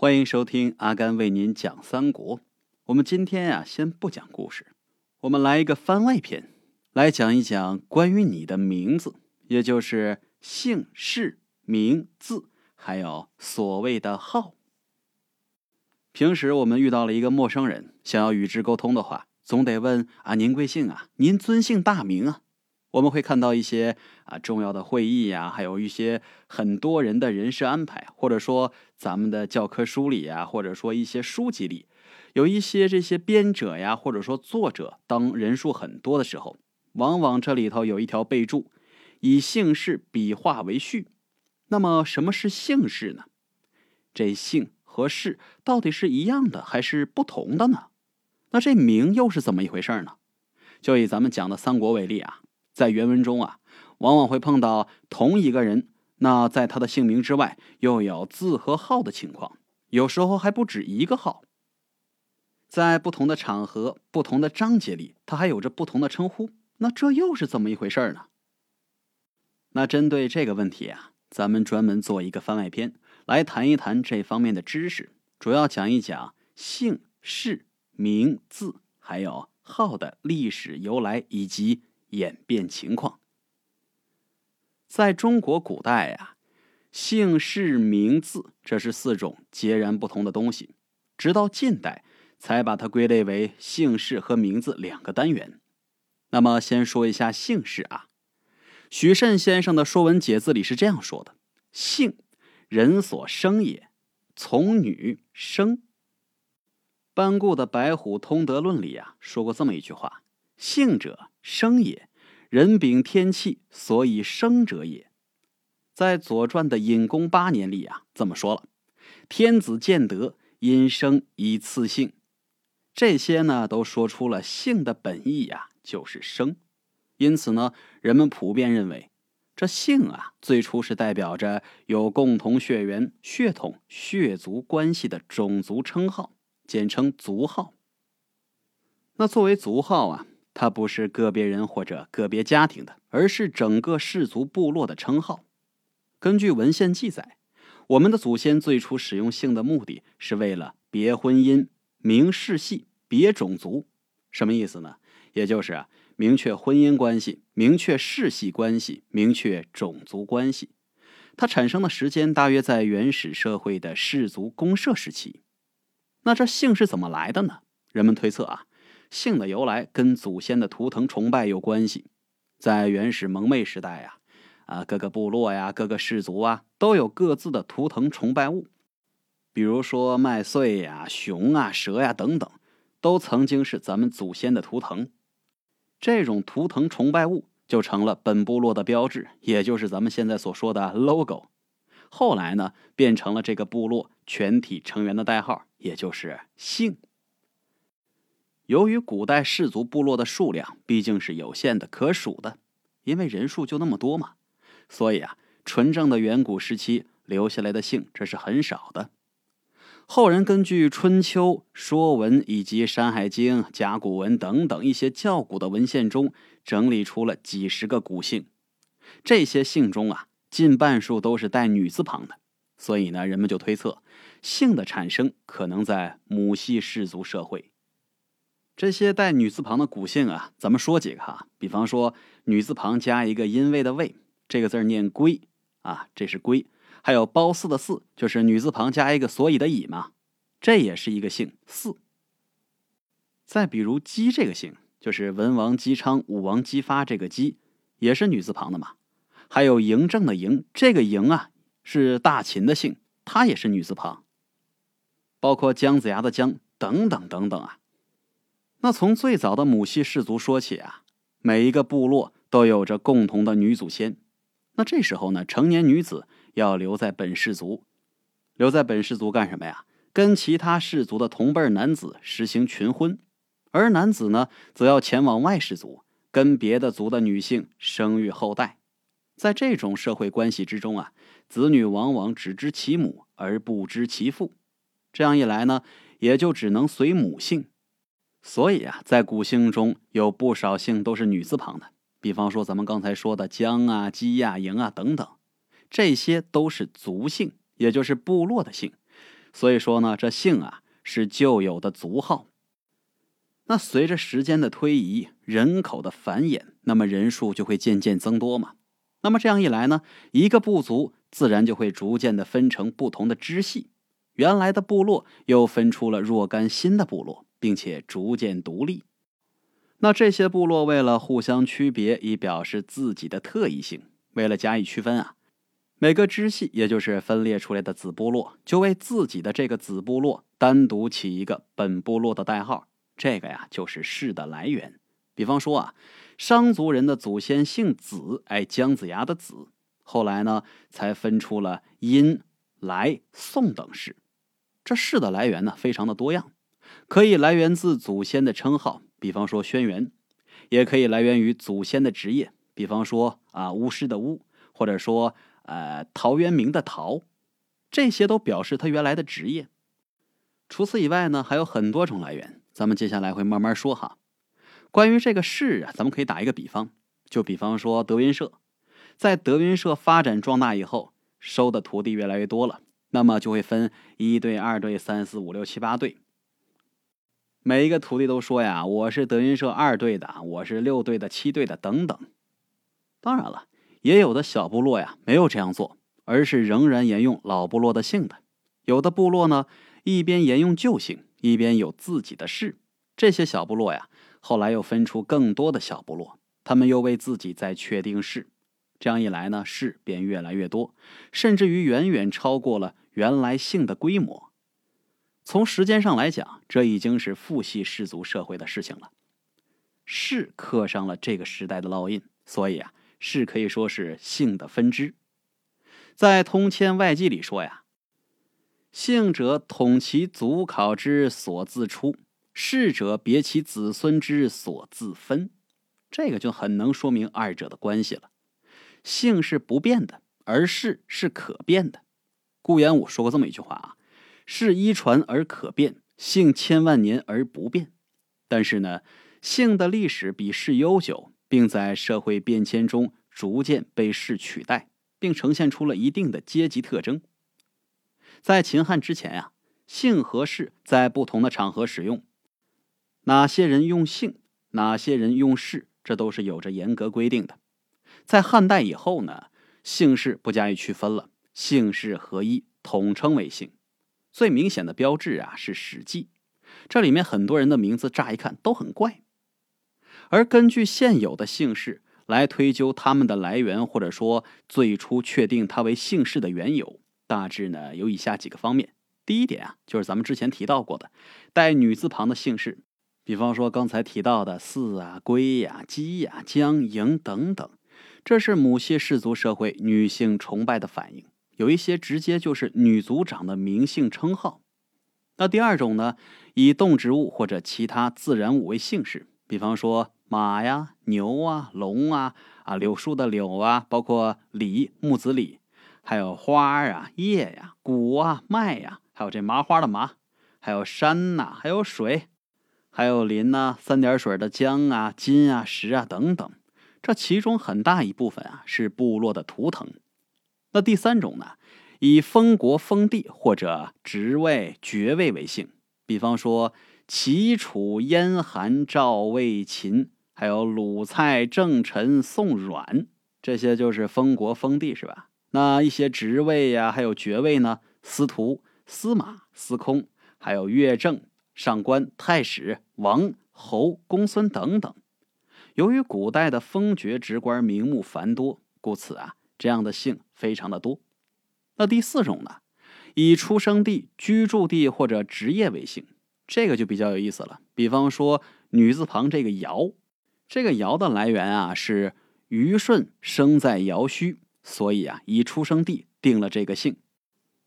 欢迎收听阿甘为您讲三国。我们今天呀，先不讲故事，我们来一个番外篇，来讲一讲关于你的名字，也就是姓氏、名字，还有所谓的号。平时我们遇到了一个陌生人，想要与之沟通的话，总得问啊，您贵姓啊？您尊姓大名啊？我们会看到一些啊重要的会议呀，还有一些很多人的人事安排，或者说咱们的教科书里呀，或者说一些书籍里，有一些这些编者呀，或者说作者，当人数很多的时候，往往这里头有一条备注，以姓氏笔画为序。那么什么是姓氏呢？这姓和氏到底是一样的还是不同的呢？那这名又是怎么一回事呢？就以咱们讲的三国为例啊。在原文中啊，往往会碰到同一个人，那在他的姓名之外又有字和号的情况，有时候还不止一个号。在不同的场合、不同的章节里，他还有着不同的称呼，那这又是怎么一回事呢？那针对这个问题啊，咱们专门做一个番外篇，来谈一谈这方面的知识，主要讲一讲姓氏名字还有号的历史由来以及。演变情况，在中国古代呀，姓氏名字这是四种截然不同的东西，直到近代才把它归类为姓氏和名字两个单元。那么，先说一下姓氏啊。许慎先生的《说文解字》里是这样说的：“姓，人所生也，从女生。”班固的《白虎通德论》里呀说过这么一句话：“姓者。”生也，人禀天气，所以生者也。在《左传》的隐公八年里啊，这么说了：天子见德，因生以赐姓。这些呢，都说出了姓的本意呀，就是生。因此呢，人们普遍认为，这姓啊，最初是代表着有共同血缘、血统、血族关系的种族称号，简称族号。那作为族号啊。它不是个别人或者个别家庭的，而是整个氏族部落的称号。根据文献记载，我们的祖先最初使用姓的目的是为了别婚姻、明世系、别种族。什么意思呢？也就是，明确婚姻关系、明确世系关系、明确种族关系。它产生的时间大约在原始社会的氏族公社时期。那这姓是怎么来的呢？人们推测啊。姓的由来跟祖先的图腾崇拜有关系，在原始蒙昧时代呀，啊，各个部落呀、各个氏族啊，都有各自的图腾崇拜物，比如说麦穗呀、熊啊、蛇呀等等，都曾经是咱们祖先的图腾。这种图腾崇拜物就成了本部落的标志，也就是咱们现在所说的 logo。后来呢，变成了这个部落全体成员的代号，也就是姓。由于古代氏族部落的数量毕竟是有限的、可数的，因为人数就那么多嘛，所以啊，纯正的远古时期留下来的姓这是很少的。后人根据《春秋》《说文》以及《山海经》《甲骨文》等等一些较古的文献中，整理出了几十个古姓。这些姓中啊，近半数都是带女字旁的，所以呢，人们就推测姓的产生可能在母系氏族社会。这些带女字旁的古姓啊，咱们说几个哈。比方说，女字旁加一个音位的位，这个字念归啊，这是归。还有褒姒的姒，就是女字旁加一个所以的以嘛，这也是一个姓姒。再比如姬这个姓，就是文王姬昌、武王姬发这个姬，也是女字旁的嘛。还有嬴政的嬴，这个嬴啊是大秦的姓，它也是女字旁。包括姜子牙的姜等等等等啊。那从最早的母系氏族说起啊，每一个部落都有着共同的女祖先。那这时候呢，成年女子要留在本氏族，留在本氏族干什么呀？跟其他氏族的同辈男子实行群婚，而男子呢，则要前往外氏族，跟别的族的女性生育后代。在这种社会关系之中啊，子女往往只知其母而不知其父，这样一来呢，也就只能随母姓。所以啊，在古姓中有不少姓都是女字旁的，比方说咱们刚才说的姜啊、姬啊、嬴啊等等，这些都是族姓，也就是部落的姓。所以说呢，这姓啊是旧有的族号。那随着时间的推移，人口的繁衍，那么人数就会渐渐增多嘛。那么这样一来呢，一个部族自然就会逐渐的分成不同的支系，原来的部落又分出了若干新的部落，并且逐渐独立。那这些部落为了互相区别，以表示自己的特异性，为了加以区分啊，每个支系也就是分裂出来的子部落，就为自己的这个子部落单独起一个本部落的代号。这个呀，就是氏的来源。比方说啊，商族人的祖先姓子，哎，姜子牙的子。后来呢，才分出了殷、来、宋等氏。这氏的来源呢，非常的多样，可以来源自祖先的称号，比方说轩辕，也可以来源于祖先的职业，比方说啊巫师的巫，或者说呃陶渊明的陶，这些都表示他原来的职业。除此以外呢，还有很多种来源。咱们接下来会慢慢说哈。关于这个氏啊，咱们可以打一个比方，就比方说德云社，在德云社发展壮大以后，收的徒弟越来越多了，那么就会分一队、二队、三四五六七八队。每一个徒弟都说呀：“我是德云社二队的，我是六队的、七队的等等。”当然了，也有的小部落呀没有这样做，而是仍然沿用老部落的姓的。有的部落呢，一边沿用旧姓。一边有自己的氏，这些小部落呀，后来又分出更多的小部落，他们又为自己再确定氏，这样一来呢，氏便越来越多，甚至于远远超过了原来姓的规模。从时间上来讲，这已经是父系氏族社会的事情了。氏刻上了这个时代的烙印，所以啊，氏可以说是姓的分支。在《通迁外记》里说呀。姓者统其祖考之所自出，氏者别其子孙之所自分。这个就很能说明二者的关系了。姓是不变的，而氏是可变的。顾炎武说过这么一句话啊：“氏一传而可变，姓千万年而不变。”但是呢，姓的历史比氏悠久，并在社会变迁中逐渐被氏取代，并呈现出了一定的阶级特征。在秦汉之前呀，姓和氏在不同的场合使用，哪些人用姓，哪些人用氏，这都是有着严格规定的。在汉代以后呢，姓氏不加以区分了，姓氏合一，统称为姓。最明显的标志啊是《史记》，这里面很多人的名字乍一看都很怪，而根据现有的姓氏来推究他们的来源，或者说最初确定他为姓氏的缘由。大致呢有以下几个方面。第一点啊，就是咱们之前提到过的带女字旁的姓氏，比方说刚才提到的四啊、龟呀、姬呀、姜、嬴等等，这是母系氏族社会女性崇拜的反应。有一些直接就是女族长的名姓称号。那第二种呢，以动植物或者其他自然物为姓氏，比方说马呀、牛啊、龙啊、啊柳树的柳啊，包括李木子李。还有花啊、叶呀、谷啊、麦呀，还有这麻花的麻，还有山呐，还有水，还有林呐，三点水的江啊、金啊、石啊等等。这其中很大一部分啊是部落的图腾。那第三种呢，以封国封地或者职位爵位为姓，比方说齐、楚、燕、韩、赵、魏、秦，还有鲁、蔡、郑、陈、宋、阮，这些就是封国封地，是吧？那一些职位呀，还有爵位呢，司徒、司马、司空，还有乐正、上官、太史、王、侯、公孙等等。由于古代的封爵职官名目繁多，故此啊，这样的姓非常的多。那第四种呢，以出生地、居住地或者职业为姓，这个就比较有意思了。比方说女字旁这个尧，这个尧的来源啊，是虞舜生在尧墟。所以啊，以出生地定了这个姓。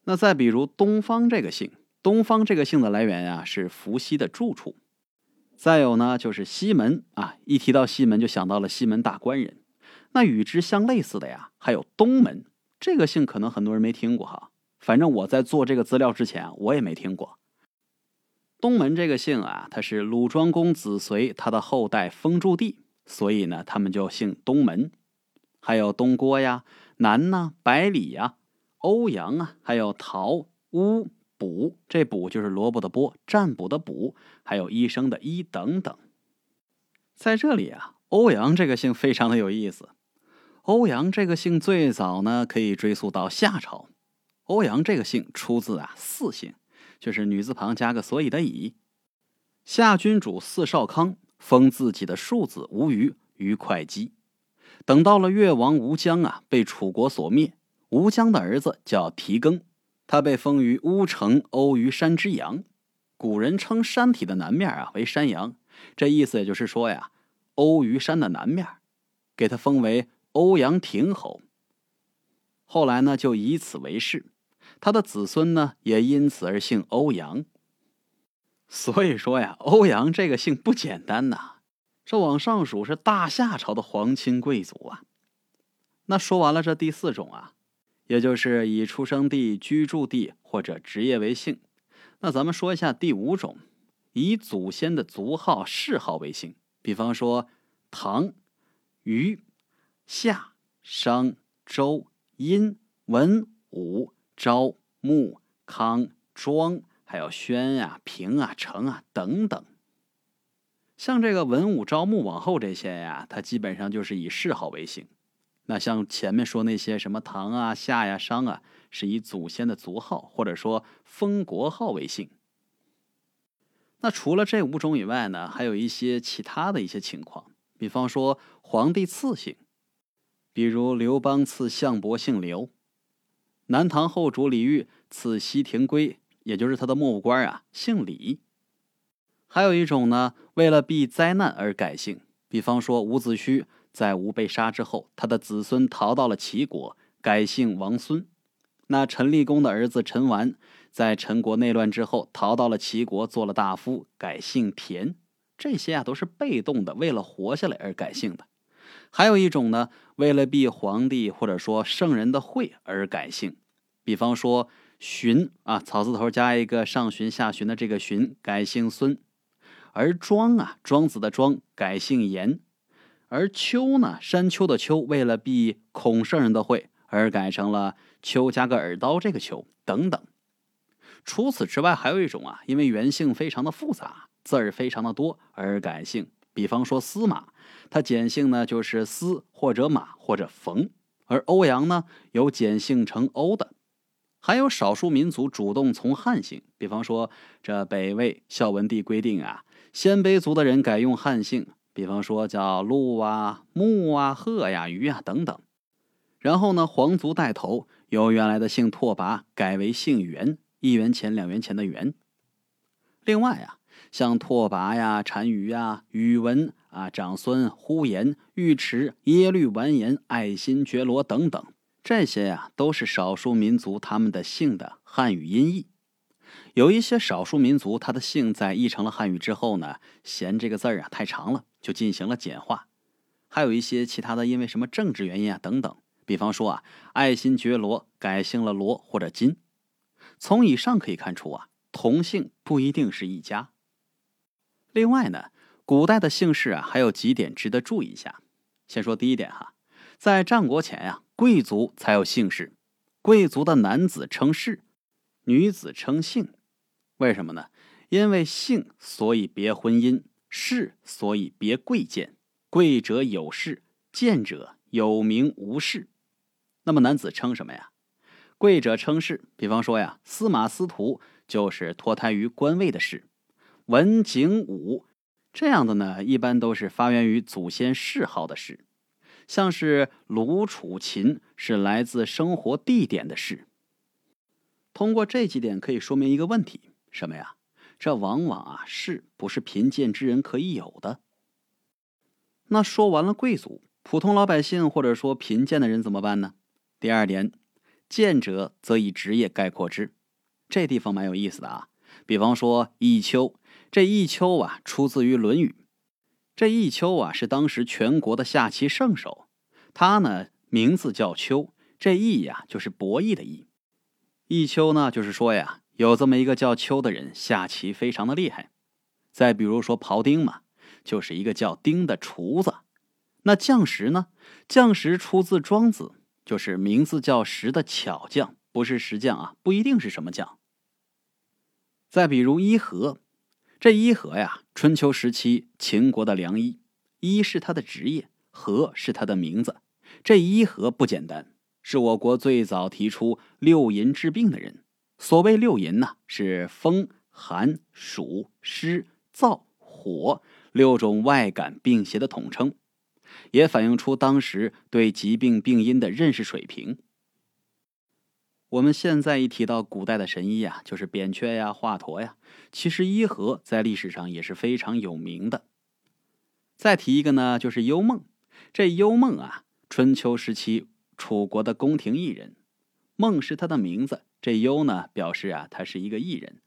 那再比如东方这个姓，东方这个姓的来源啊是伏羲的住处。再有呢，就是西门啊，一提到西门就想到了西门大官人。那与之相类似的呀，还有东门这个姓，可能很多人没听过哈。反正我在做这个资料之前，我也没听过。东门这个姓啊，他是鲁庄公子随他的后代封驻地，所以呢，他们就姓东门。还有东郭呀。南呢，百里呀，欧阳啊，还有陶、乌、卜，这卜就是萝卜的卜，占卜的卜，还有医生的医等等。在这里啊，欧阳这个姓非常的有意思。欧阳这个姓最早呢，可以追溯到夏朝。欧阳这个姓出自啊四姓，就是女字旁加个所以的以。夏君主四少康封自己的庶子吴虞于会稽，等到了越王吴江啊被楚国所灭，吴江的儿子叫提更，他被封于乌城欧虞山之阳。古人称山体的南面啊为山阳，这意思也就是说呀，欧虞山的南面，给他封为。欧阳亭侯，后来呢就以此为氏，他的子孙呢也因此而姓欧阳。所以说呀，欧阳这个姓不简单呐，这往上数是大夏朝的皇亲贵族啊。那说完了这第四种啊，也就是以出生地、居住地或者职业为姓。那咱们说一下第五种，以祖先的族号、谥号为姓，比方说唐、虞。夏、商、周、殷、文、武、昭、穆、康、庄，还有宣啊、平啊、成啊等等。像这个文武昭穆往后这些呀，它基本上就是以谥号为姓。那像前面说那些什么唐啊、夏呀、商啊，是以祖先的族号或者说封国号为姓。那除了这五种以外呢，还有一些其他的一些情况，比方说皇帝赐姓。比如刘邦赐项伯姓刘，南唐后主李煜赐西廷圭，也就是他的幕府官啊，姓李。还有一种呢，为了避灾难而改姓，比方说伍子胥在吴被杀之后，他的子孙逃到了齐国，改姓王孙。那陈立公的儿子陈完在陈国内乱之后，逃到了齐国，做了大夫，改姓田。这些啊，都是被动的，为了活下来而改姓的。还有一种呢，为了避皇帝或者说圣人的讳而改姓，比方说荀啊，草字头加一个上荀下荀的这个荀，改姓孙；而庄啊，庄子的庄改姓严；而丘呢，山丘的丘，为了避孔圣人的讳而改成了丘加个耳刀这个丘等等。除此之外，还有一种啊，因为原姓非常的复杂，字儿非常的多而改姓。比方说司马，他简姓呢就是司或者马或者冯，而欧阳呢有简姓成欧的，还有少数民族主动从汉姓，比方说这北魏孝文帝规定啊，鲜卑族的人改用汉姓，比方说叫陆啊、木啊、贺呀、鱼啊等等。然后呢，皇族带头由原来的姓拓跋改为姓元，一元钱两元钱的元。另外啊。像拓跋呀、单于呀、宇文啊、长孙、呼延、尉迟、耶律完颜、爱新觉罗等等，这些呀都是少数民族他们的姓的汉语音译。有一些少数民族，他的姓在译成了汉语之后呢，嫌这个字儿啊太长了，就进行了简化。还有一些其他的，因为什么政治原因啊等等，比方说啊，爱新觉罗改姓了罗或者金。从以上可以看出啊，同姓不一定是一家。另外呢，古代的姓氏啊，还有几点值得注意一下。先说第一点哈，在战国前呀，贵族才有姓氏，贵族的男子称氏，女子称姓。为什么呢？因为姓所以别婚姻，氏所以别贵贱。贵者有氏，贱者有名无氏。那么男子称什么呀？贵者称氏。比方说呀，司马司徒就是脱胎于官位的氏。文景武这样的呢，一般都是发源于祖先谥号的氏，像是鲁、楚、秦是来自生活地点的氏。通过这几点可以说明一个问题：什么呀？这往往啊，氏不是贫贱之人可以有的。那说完了贵族，普通老百姓或者说贫贱的人怎么办呢？第二点，贱者则以职业概括之。这地方蛮有意思的啊，比方说弈秋。这弈秋啊，出自于《论语》。这弈秋啊，是当时全国的下棋圣手。他呢，名字叫秋。这弈呀，就是博弈的弈。弈秋呢，就是说呀，有这么一个叫秋的人，下棋非常的厉害。再比如说庖丁嘛，就是一个叫丁的厨子。那将石呢？将石出自庄子，就是名字叫石的巧匠，不是石匠啊，不一定是什么匠。再比如伊和，这伊和呀，春秋时期秦国的良医，医是他的职业，和是他的名字。这伊和不简单，是我国最早提出六淫治病的人。所谓六淫呢，是风、寒、暑、湿、燥、火六种外感病邪的统称，也反映出当时对疾病病因的认识水平。我们现在一提到古代的神医啊，就是扁鹊呀、华佗呀。其实伊和在历史上也是非常有名的。再提一个呢，就是幽梦。这幽梦啊，春秋时期楚国的宫廷艺人，梦是他的名字。这幽呢，表示啊，他是一个艺人。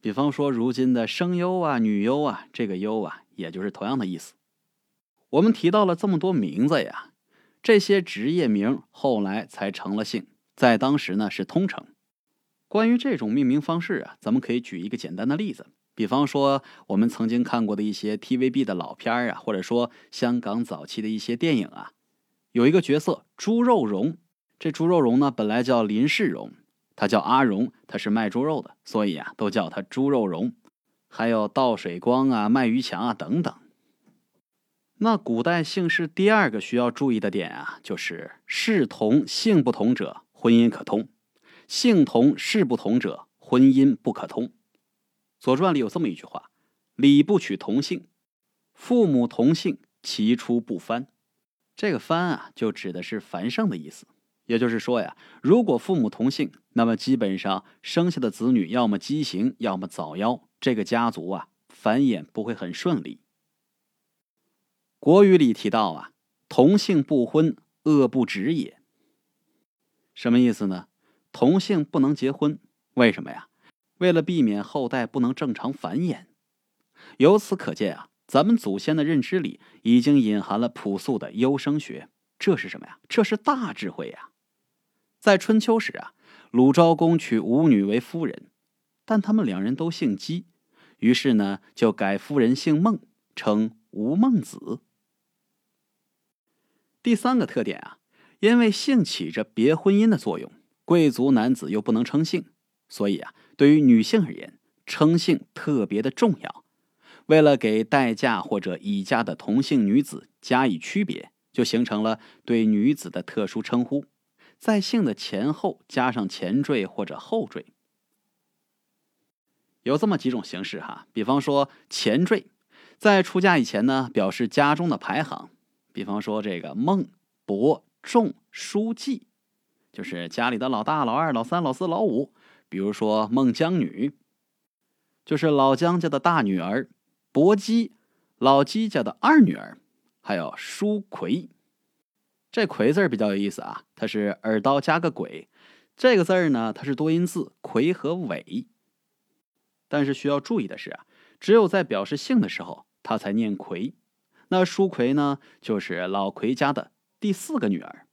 比方说，如今的声优啊、女优啊，这个优啊，也就是同样的意思。我们提到了这么多名字呀。这些职业名后来才成了姓，在当时呢是通称。关于这种命名方式啊，咱们可以举一个简单的例子，比方说我们曾经看过的一些 TVB 的老片啊，或者说香港早期的一些电影啊，有一个角色猪肉荣，这猪肉荣呢本来叫林世荣，他叫阿荣，他是卖猪肉的，所以啊都叫他猪肉荣。还有倒水光啊、卖鱼强啊等等。那古代姓氏第二个需要注意的点啊，就是氏同姓不同者，婚姻可通；姓同氏不同者，婚姻不可通。《左传》里有这么一句话：“礼不取同姓，父母同姓，其出不藩。”这个“藩”啊，就指的是繁盛的意思。也就是说呀，如果父母同姓，那么基本上生下的子女要么畸形，要么早夭，这个家族啊，繁衍不会很顺利。国语里提到啊，同姓不婚，恶不止也。什么意思呢？同姓不能结婚，为什么呀？为了避免后代不能正常繁衍。由此可见啊，咱们祖先的认知里已经隐含了朴素的优生学。这是什么呀？这是大智慧呀！在春秋时啊，鲁昭公娶舞女为夫人，但他们两人都姓姬，于是呢，就改夫人姓孟，称吴孟子。第三个特点啊，因为姓起着别婚姻的作用，贵族男子又不能称姓，所以啊，对于女性而言，称姓特别的重要。为了给待嫁或者已嫁的同姓女子加以区别，就形成了对女子的特殊称呼，在姓的前后加上前缀或者后缀。有这么几种形式哈，比方说前缀，在出嫁以前呢，表示家中的排行。比方说，这个孟伯仲叔季，就是家里的老大、老二、老三、老四、老五。比如说孟姜女，就是老姜家的大女儿；伯姬，老姬家的二女儿；还有叔葵。这葵字比较有意思啊，它是耳刀加个鬼。这个字儿呢，它是多音字葵和尾。但是需要注意的是啊，只有在表示姓的时候，它才念葵。那舒奎呢，就是老奎家的第四个女儿。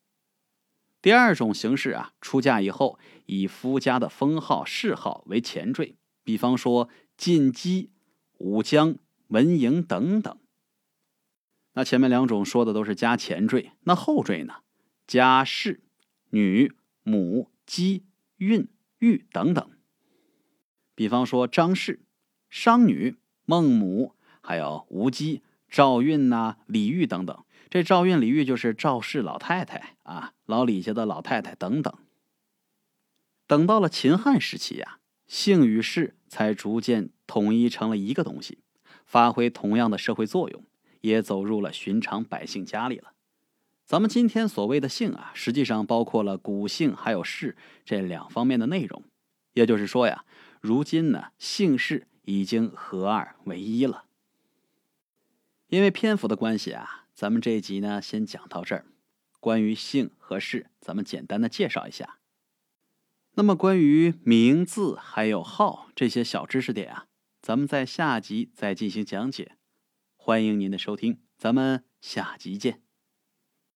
第二种形式啊，出嫁以后以夫家的封号、谥号为前缀，比方说晋姬、武姜、文嬴等等。那前面两种说的都是加前缀，那后缀呢，加氏、女、母、姬、孕、育等等。比方说张氏、商女、孟母，还有吴姬。赵韵呐、李煜等等，这赵韵、李煜就是赵氏老太太啊，老李家的老太太等等。等到了秦汉时期呀，姓与氏才逐渐统一成了一个东西，发挥同样的社会作用，也走入了寻常百姓家里了。咱们今天所谓的姓啊，实际上包括了古姓还有氏这两方面的内容。也就是说呀，如今呢，姓氏已经合二为一了。因为篇幅的关系啊，咱们这一集呢先讲到这儿。关于姓和氏，咱们简单的介绍一下。那么关于名字还有号这些小知识点啊，咱们在下集再进行讲解。欢迎您的收听，咱们下集见。